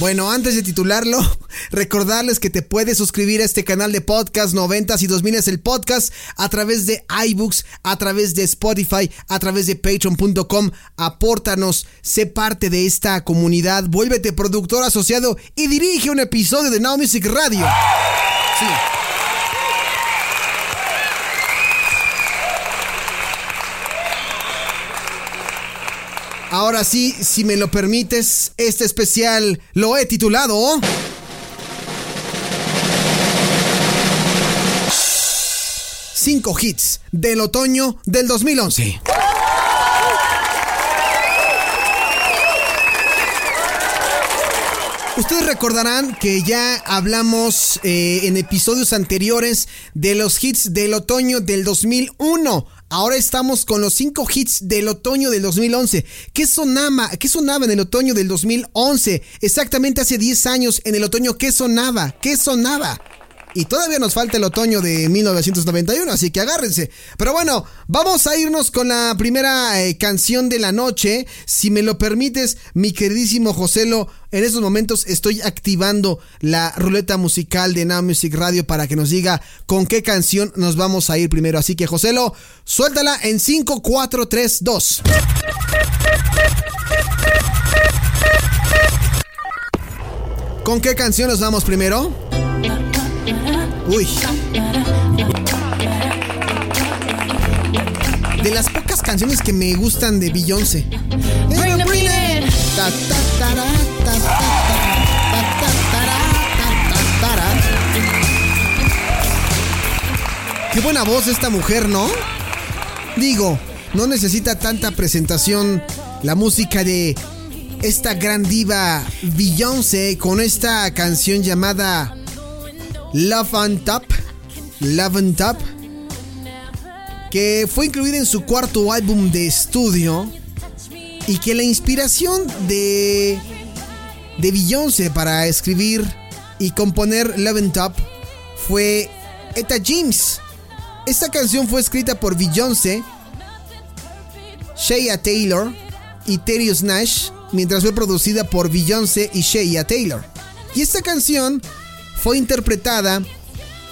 Bueno, antes de titularlo, recordarles que te puedes suscribir a este canal de podcast 90 y 2000 es el podcast a través de iBooks, a través de Spotify, a través de patreon.com. Apórtanos, sé parte de esta comunidad, vuélvete productor asociado y dirige un episodio de Now Music Radio. Sí. Ahora sí, si me lo permites, este especial lo he titulado... Cinco hits del otoño del 2011. Ustedes recordarán que ya hablamos eh, en episodios anteriores de los hits del otoño del 2001. Ahora estamos con los cinco hits del otoño del 2011. ¿Qué sonaba, ¿Qué sonaba en el otoño del 2011? Exactamente hace 10 años, en el otoño, ¿qué sonaba? ¿Qué sonaba? Y todavía nos falta el otoño de 1991, así que agárrense. Pero bueno, vamos a irnos con la primera eh, canción de la noche. Si me lo permites, mi queridísimo Joselo, en estos momentos estoy activando la ruleta musical de Now Music Radio para que nos diga con qué canción nos vamos a ir primero. Así que Joselo, suéltala en 5, 4, 3, 2. ¿Con qué canción nos vamos primero? Uy. De las pocas canciones que me gustan de Beyoncé. Qué buena voz esta mujer, ¿no? Digo, no necesita tanta presentación la música de esta gran diva Beyoncé con esta canción llamada On Top, que fue incluida en su cuarto álbum de estudio y que la inspiración de de Beyoncé para escribir y componer Love on Top fue Etta James. Esta canción fue escrita por Beyoncé, Shea Taylor y Terius Nash, mientras fue producida por Beyoncé y Shea Taylor. Y esta canción fue interpretada,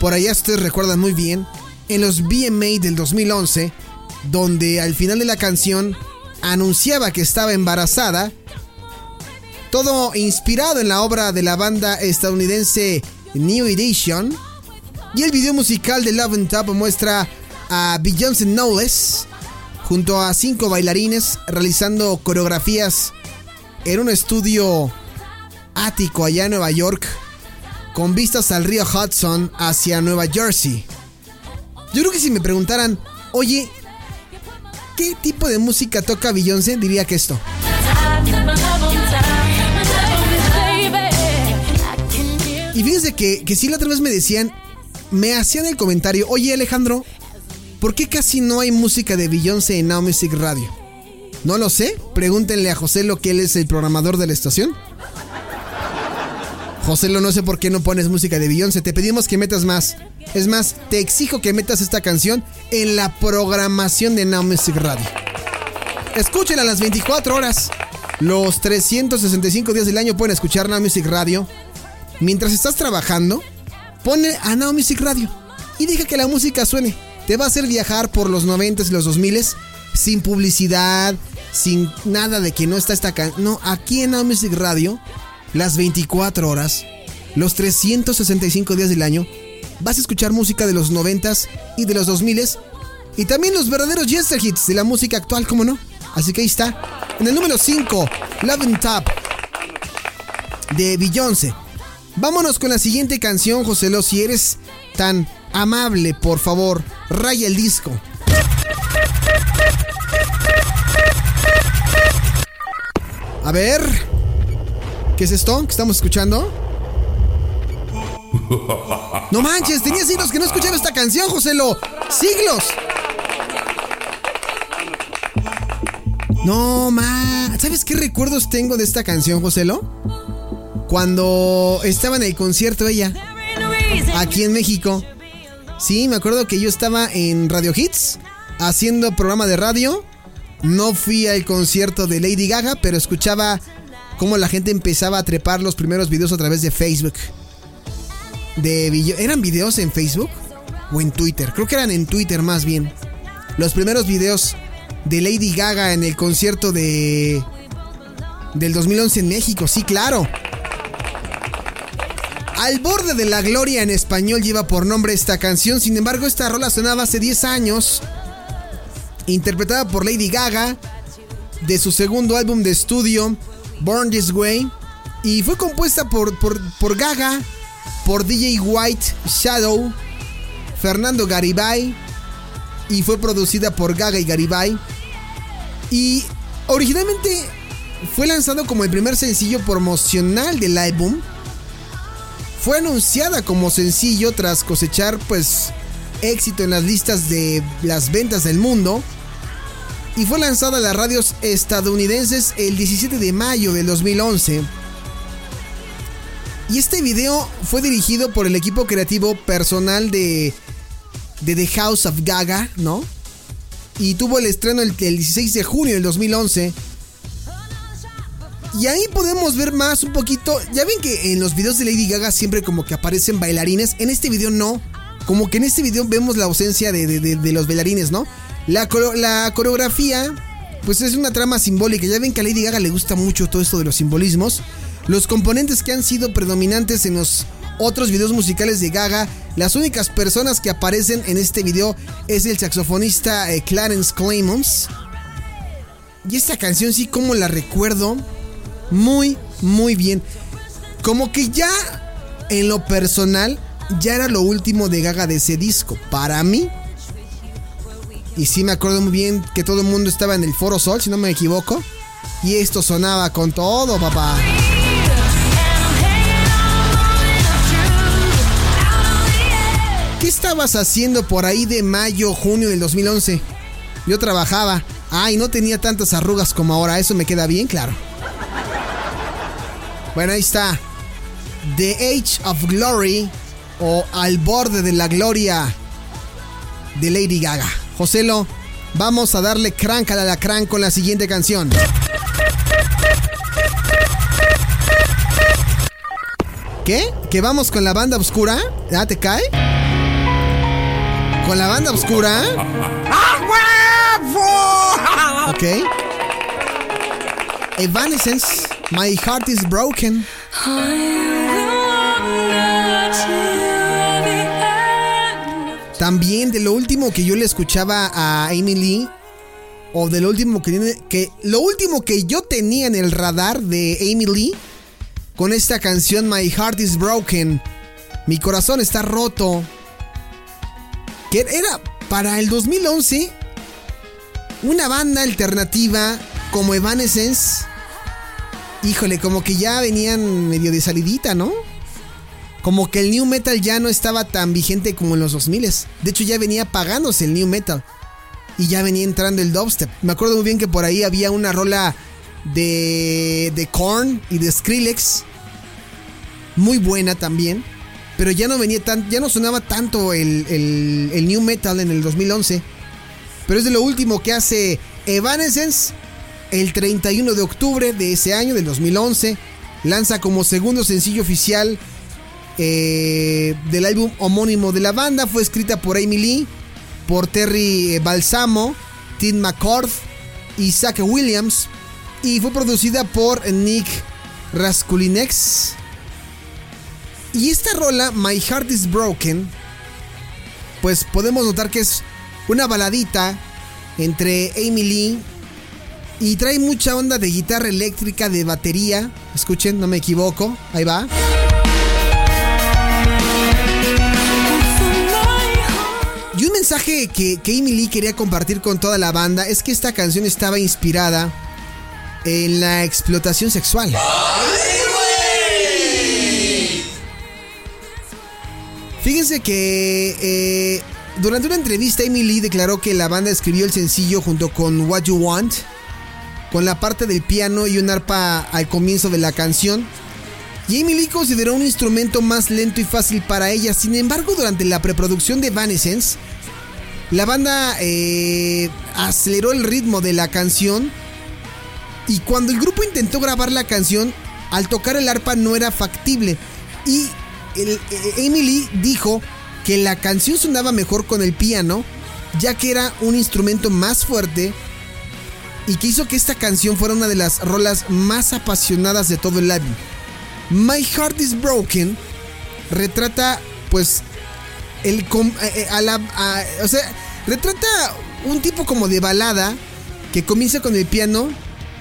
por allá ustedes recuerdan muy bien, en los BMA del 2011, donde al final de la canción anunciaba que estaba embarazada, todo inspirado en la obra de la banda estadounidense New Edition, y el video musical de Love and Top muestra a Beyoncé Knowles junto a cinco bailarines realizando coreografías en un estudio ático allá en Nueva York con vistas al río Hudson hacia Nueva Jersey. Yo creo que si me preguntaran, oye, ¿qué tipo de música toca Beyoncé? Diría que esto. Y fíjense que, que si la otra vez me decían, me hacían el comentario, oye Alejandro, ¿por qué casi no hay música de Beyoncé en Now Music Radio? No lo sé, pregúntenle a José lo que él es el programador de la estación. José, no sé por qué no pones música de Beyoncé. Te pedimos que metas más. Es más, te exijo que metas esta canción en la programación de Now Music Radio. Escúchenla a las 24 horas. Los 365 días del año pueden escuchar Now Music Radio. Mientras estás trabajando, pone a Now Music Radio y deja que la música suene. Te va a hacer viajar por los 90 y los 2000 sin publicidad, sin nada de que no está esta canción. No, aquí en Now Music Radio las 24 horas, los 365 días del año, vas a escuchar música de los 90s y de los 2000s y también los verdaderos Jester Hits de la música actual, ¿cómo no? Así que ahí está. En el número 5, Love and Top de Beyoncé. Vámonos con la siguiente canción, José Lo, si eres tan amable, por favor, raya el disco. A ver. ¿Qué es esto que estamos escuchando? No manches, tenía siglos que no escuchaba esta canción, Joselo. Siglos. No, ma. ¿Sabes qué recuerdos tengo de esta canción, Joselo? Cuando estaba en el concierto ella, aquí en México. Sí, me acuerdo que yo estaba en Radio Hits, haciendo programa de radio. No fui al concierto de Lady Gaga, pero escuchaba cómo la gente empezaba a trepar los primeros videos a través de Facebook. De ¿Eran videos en Facebook? ¿O en Twitter? Creo que eran en Twitter más bien. Los primeros videos de Lady Gaga en el concierto de... Del 2011 en México, sí, claro. Al borde de la gloria en español lleva por nombre esta canción, sin embargo esta rola sonaba hace 10 años, interpretada por Lady Gaga, de su segundo álbum de estudio, Born This Way, y fue compuesta por, por, Gaga, por DJ White Shadow, Fernando Garibay, y fue producida por Gaga y Garibay. Y originalmente fue lanzado como el primer sencillo promocional del álbum. Fue anunciada como sencillo tras cosechar pues éxito en las listas de las ventas del mundo y fue lanzada a las radios estadounidenses el 17 de mayo del 2011. Y este video fue dirigido por el equipo creativo personal de, de The House of Gaga, ¿no? Y tuvo el estreno el, el 16 de junio del 2011 y ahí podemos ver más un poquito. Ya ven que en los videos de Lady Gaga siempre como que aparecen bailarines. En este video no. Como que en este video vemos la ausencia de, los bailarines, ¿no? La, coreografía, pues es una trama simbólica. Ya ven que a Lady Gaga le gusta mucho todo esto de los simbolismos. Los componentes que han sido predominantes en los otros videos musicales de Gaga, las únicas personas que aparecen en este video es el saxofonista eh, Clarence Clemons. Y esta canción sí, como la recuerdo muy, muy bien. Como que ya en lo personal, ya era lo último de Gaga de ese disco. Para mí. Y sí me acuerdo muy bien que todo el mundo estaba en el Foro Sol, si no me equivoco. Y esto sonaba con todo, papá. ¿Qué estabas haciendo por ahí de mayo, junio del 2011? Yo trabajaba. Ay, no tenía tantas arrugas como ahora. Eso me queda bien claro. Bueno, ahí está. The Age of Glory o Al borde de la gloria de Lady Gaga. Joselo, vamos a darle crank a la lacrán con la siguiente canción. ¿Qué? ¿Que vamos con la banda oscura? ¿Ya te cae? ¿Con la banda oscura? Ok. Evanescence My Heart is Broken. También de lo último que yo le escuchaba a Amy Lee, o de lo último que tiene, que lo último que yo tenía en el radar de Amy Lee, con esta canción My Heart is Broken, mi corazón está roto, que era para el 2011 una banda alternativa como Evanescence híjole, como que ya venían medio de salidita, ¿no? Como que el new metal ya no estaba tan vigente como en los 2000 De hecho, ya venía pagándose el new metal. Y ya venía entrando el dubstep. Me acuerdo muy bien que por ahí había una rola de, de Korn y de Skrillex. Muy buena también. Pero ya no venía tan, ya no sonaba tanto el, el, el new metal en el 2011. Pero es de lo último que hace Evanescence el 31 de octubre de ese año, del 2011, lanza como segundo sencillo oficial eh, del álbum homónimo de la banda. Fue escrita por Amy Lee, por Terry eh, Balsamo, Tim McCord y Zach Williams. Y fue producida por Nick Raskulinex. Y esta rola, My Heart is Broken, pues podemos notar que es una baladita entre Amy Lee y trae mucha onda de guitarra eléctrica, de batería. Escuchen, no me equivoco. Ahí va. Mensaje que, que Amy Lee quería compartir con toda la banda es que esta canción estaba inspirada en la explotación sexual. Fíjense que eh, durante una entrevista Amy Lee declaró que la banda escribió el sencillo junto con What You Want con la parte del piano y un arpa al comienzo de la canción. Y Emily consideró un instrumento más lento y fácil para ella. Sin embargo, durante la preproducción de Evanescence, la banda eh, aceleró el ritmo de la canción Y cuando el grupo intentó grabar la canción, al tocar el arpa no era factible. Y Emily dijo que la canción sonaba mejor con el piano, ya que era un instrumento más fuerte y que hizo que esta canción fuera una de las rolas más apasionadas de todo el álbum. My Heart is Broken retrata pues el eh, eh, a la, o sea, retrata un tipo como de balada que comienza con el piano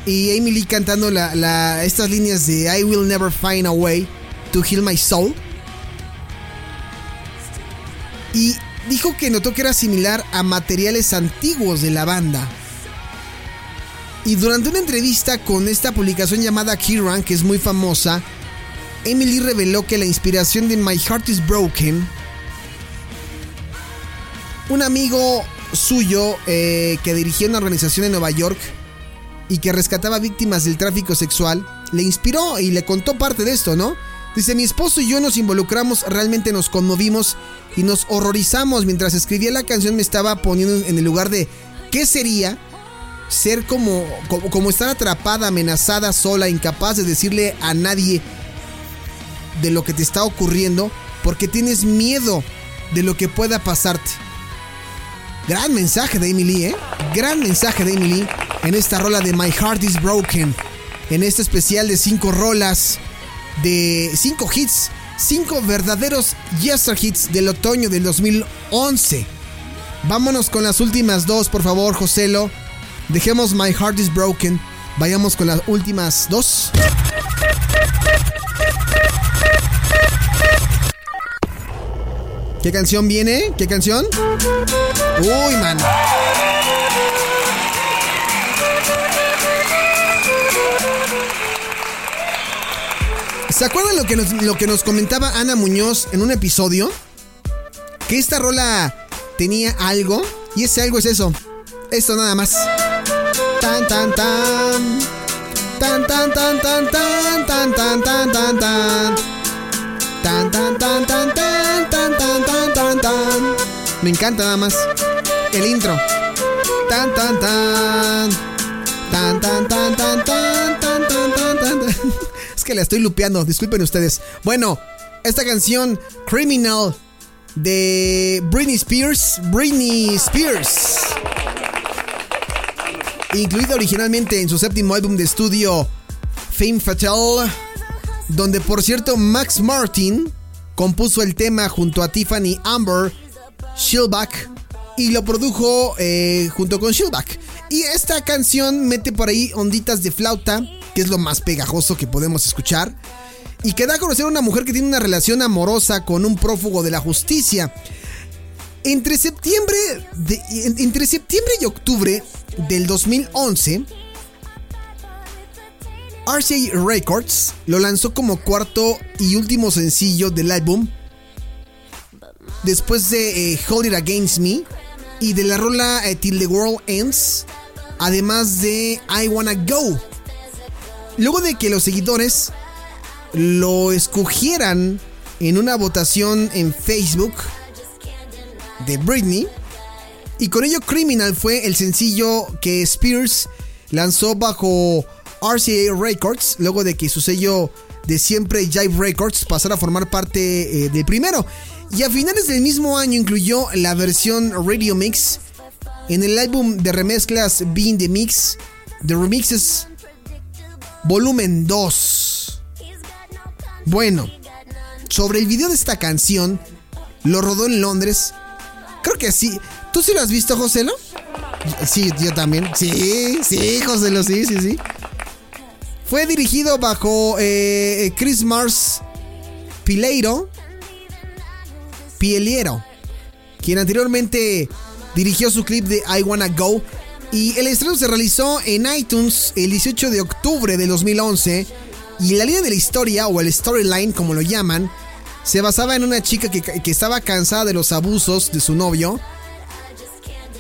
y Emily cantando la, estas líneas de I will never find a way to heal my soul. Y dijo que notó que era similar a materiales antiguos de la banda. Y durante una entrevista con esta publicación llamada Kiran, que es muy famosa, Emily reveló que la inspiración de My Heart is Broken, un amigo suyo eh, que dirigía una organización en Nueva York y que rescataba víctimas del tráfico sexual, le inspiró y le contó parte de esto, ¿no? Dice, mi esposo y yo nos involucramos, realmente nos conmovimos y nos horrorizamos. Mientras escribía la canción me estaba poniendo en el lugar de, ¿qué sería? Ser como, como, como estar atrapada, amenazada, sola, incapaz de decirle a nadie de lo que te está ocurriendo porque tienes miedo de lo que pueda pasarte. Gran mensaje de Emily, ¿eh? Gran mensaje de Emily en esta rola de My Heart is Broken. En este especial de 5 rolas, de 5 hits, 5 verdaderos Yester hits del otoño del 2011. Vámonos con las últimas dos, por favor, Joselo. Dejemos My Heart is Broken. Vayamos con las últimas dos. ¿Qué canción viene? ¿Qué canción? Uy, man. ¿Se acuerdan lo que, nos, lo que nos comentaba Ana Muñoz en un episodio? Que esta rola tenía algo. Y ese algo es eso. Esto nada más. Tan tan tan. Tan tan tan tan tan tan tan tan tan tan. Tan tan tan tan tan tan tan tan. Me encanta nada más. El intro. Tan. Tan tan tan tan tan tan tan tan tan. Es que la estoy lupeando, disculpen ustedes. Bueno, esta canción Criminal de Britney Spears, Britney Spears. Incluida originalmente en su séptimo álbum de estudio Fame Fatal donde por cierto Max Martin compuso el tema junto a Tiffany Amber Shilback y lo produjo eh, junto con Shilback. Y esta canción mete por ahí onditas de flauta, que es lo más pegajoso que podemos escuchar, y que da a conocer a una mujer que tiene una relación amorosa con un prófugo de la justicia. Entre septiembre, entre septiembre y octubre del 2011, RCA Records lo lanzó como cuarto y último sencillo del álbum después de eh, Hold It Against Me y de la rola eh, Till the World Ends, además de I Wanna Go. Luego de que los seguidores lo escogieran en una votación en Facebook de Britney, y con ello Criminal fue el sencillo que Spears lanzó bajo RCA Records, luego de que su sello de siempre Jive Records pasara a formar parte eh, del primero. Y a finales del mismo año incluyó la versión Radio Mix en el álbum de remezclas Being the Mix, The Remixes Volumen 2. Bueno, sobre el video de esta canción, lo rodó en Londres. Creo que sí. ¿Tú sí lo has visto, Joselo? Sí, yo también. Sí, sí, Joselo, sí, sí, sí. Fue dirigido bajo eh, Chris Mars Pileiro, Pieliero, quien anteriormente dirigió su clip de I Wanna Go. Y el estreno se realizó en iTunes el 18 de octubre de 2011. Y la línea de la historia, o el storyline como lo llaman, se basaba en una chica que, que estaba cansada de los abusos de su novio.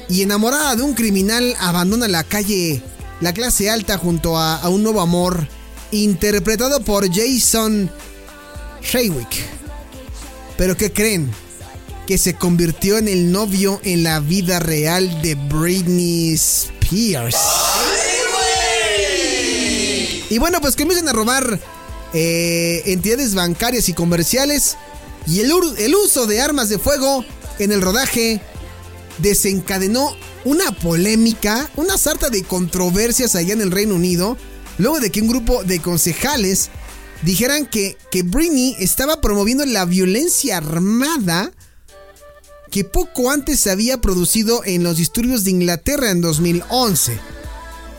Y enamorada de un criminal, abandona la calle la clase alta junto a, un nuevo amor, interpretado por Jason Haywick. Pero ¿qué creen? Que se convirtió en el novio en la vida real de Britney Spears. Y bueno, pues comienzan a robar eh, entidades bancarias y comerciales. Y el uso de armas de fuego en el rodaje desencadenó una polémica, una sarta de controversias allá en el Reino Unido, luego de que un grupo de concejales dijeran que, que Britney estaba promoviendo la violencia armada que poco antes se había producido en los disturbios de Inglaterra en 2011.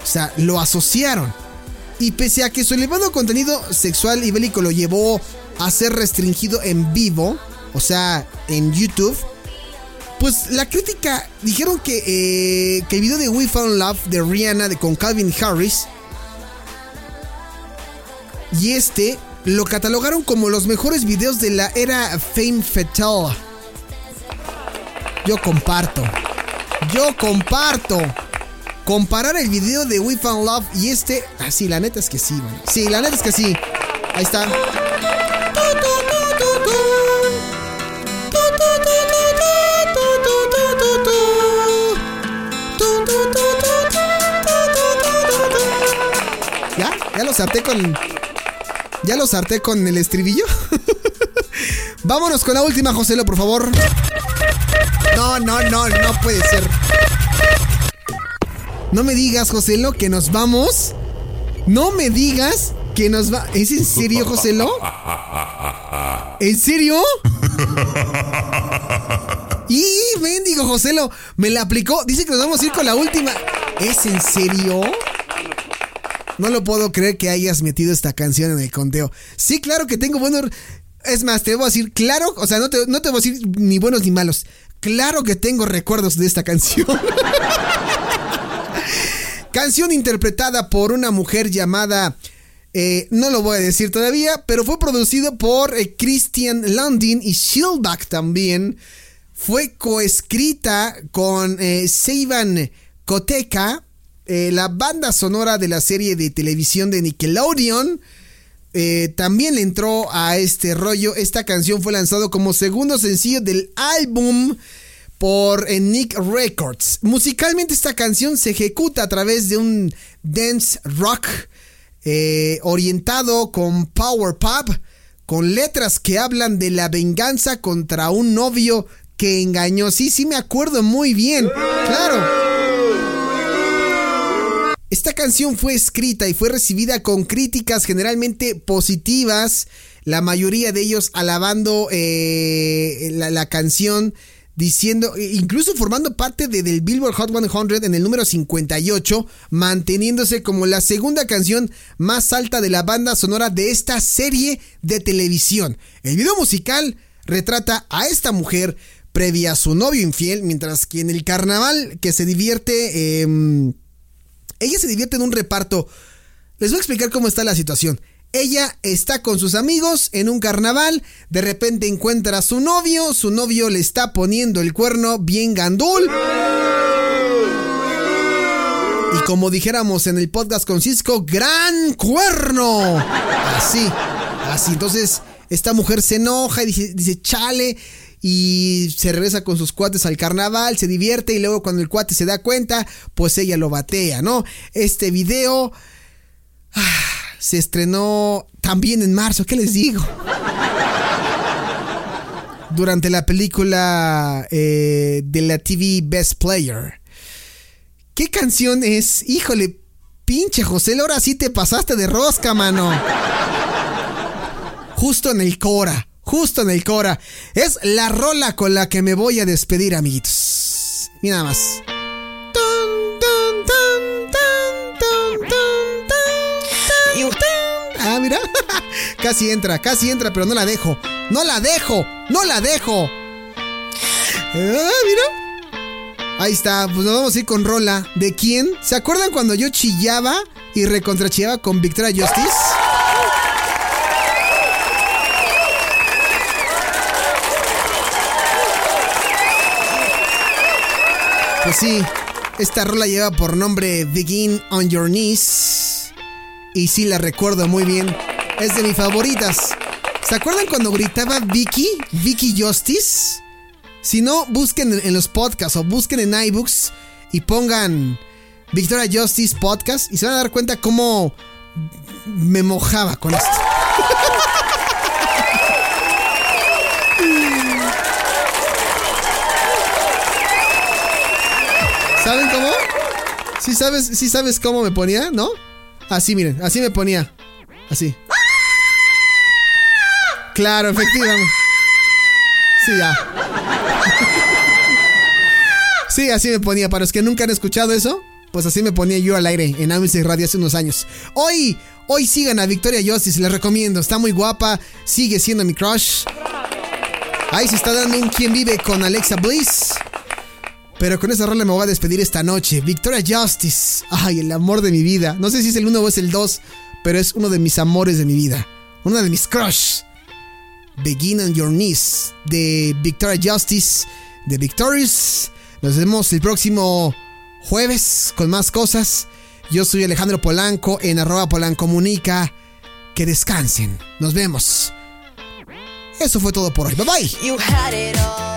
O sea, lo asociaron. Y pese a que su elevado contenido sexual y bélico lo llevó a ser restringido en vivo, o sea, en YouTube, pues la crítica dijeron que, eh, que el video de We Found Love de Rihanna con Calvin Harris y este lo catalogaron como los mejores videos de la era Fame Fatal. Yo comparto. Yo comparto. Comparar el video de We Found Love y este. Ah, sí, la neta es que sí, man. Sí, la neta es que sí. Ahí está. ¿Ya? ¿Ya lo sarté con. ¿Ya lo sarté con el estribillo? Vámonos con la última, Joselo, por favor. No, no, no, no puede ser. No me digas, Joselo, que nos vamos. No me digas que nos va. ¿Es en serio, Joselo? ¿En serio? Y mendigo Joselo, me la aplicó. Dice que nos vamos a ir con la última. ¿Es en serio? No lo puedo creer que hayas metido esta canción en el conteo. Sí, claro que tengo buenos. Es más, te a decir, claro, o sea, no te, no te voy a decir ni buenos ni malos. Claro que tengo recuerdos de esta canción. canción interpretada por una mujer llamada. Eh, no lo voy a decir todavía, pero fue producido por eh, Christian Landin y Shieldback también. Fue coescrita con eh, Seivan Koteka, eh, la banda sonora de la serie de televisión de Nickelodeon. Eh, también le entró a este rollo. Esta canción fue lanzado como segundo sencillo del álbum por Nick Records. Musicalmente esta canción se ejecuta a través de un dance rock eh, orientado con power pop, con letras que hablan de la venganza contra un novio que engañó. Sí, sí me acuerdo muy bien. Claro. Esta canción fue escrita y fue recibida con críticas generalmente positivas, la mayoría de ellos alabando eh, la, canción, diciendo, incluso formando parte de, del Billboard Hot 100 en el número 58, manteniéndose como la segunda canción más alta de la banda sonora de esta serie de televisión. El video musical retrata a esta mujer previa a su novio infiel, mientras que en el carnaval que se divierte... Eh, ella se divierte en un reparto. Les voy a explicar cómo está la situación. Ella está con sus amigos en un carnaval, de repente encuentra a su novio, su novio le está poniendo el cuerno bien gandul. Y como dijéramos en el podcast con Cisco, gran cuerno. Así, así. Entonces, esta mujer se enoja y dice, dice chale, y se regresa con sus cuates al carnaval, se divierte y luego cuando el cuate se da cuenta, pues ella lo batea, ¿no? Este video ah, se estrenó también en marzo, ¿qué les digo? Durante la película eh, de la TV Best Player. ¿Qué canción es? Híjole, pinche José, ahora sí te pasaste de rosca, mano. Justo en el Cora justo en el Cora. Es la rola con la que me voy a despedir, amiguitos. Mira nada más. Ah, mira. casi entra, casi entra, pero no la dejo. No la dejo, no la dejo. Ah, mira. Ahí está, pues nos vamos a ir con rola. ¿De quién? ¿Se acuerdan cuando yo chillaba y recontrachillaba con Victoria Justice? Pues sí, esta rola lleva por nombre Begin on Your Knees. Y sí, la recuerdo muy bien. Es de mis favoritas. ¿Se acuerdan cuando gritaba Vicky? Vicky Justice. Si no, busquen en los podcasts o busquen en iBooks y pongan Victoria Justice Podcast y se van a dar cuenta cómo me mojaba con esto. ¿Saben cómo? ¿Sí sabes, sabes cómo me ponía, no? Así, miren, así me ponía. Así. Claro, efectivamente. Sí, ya. Sí, así me ponía. Para los que nunca han escuchado eso, pues así me ponía yo al aire en Amistad Radio hace unos años. Hoy, hoy sigan a Victoria Justice, les recomiendo. Está muy guapa, sigue siendo mi crush. Ahí se está dando un quien vive con Alexa Bliss. Pero con esa rola me voy a despedir esta noche. Victoria Justice. Ay, el amor de mi vida. No sé si es el 1 o es el 2, pero es uno de mis amores de mi vida. Uno de mis crush. Begin on Your Knees. De Victoria Justice. De Victorious. Nos vemos el próximo jueves con más cosas. Yo soy Alejandro Polanco en arroba polancomunica. Que descansen. Nos vemos. Eso fue todo por hoy. Bye bye.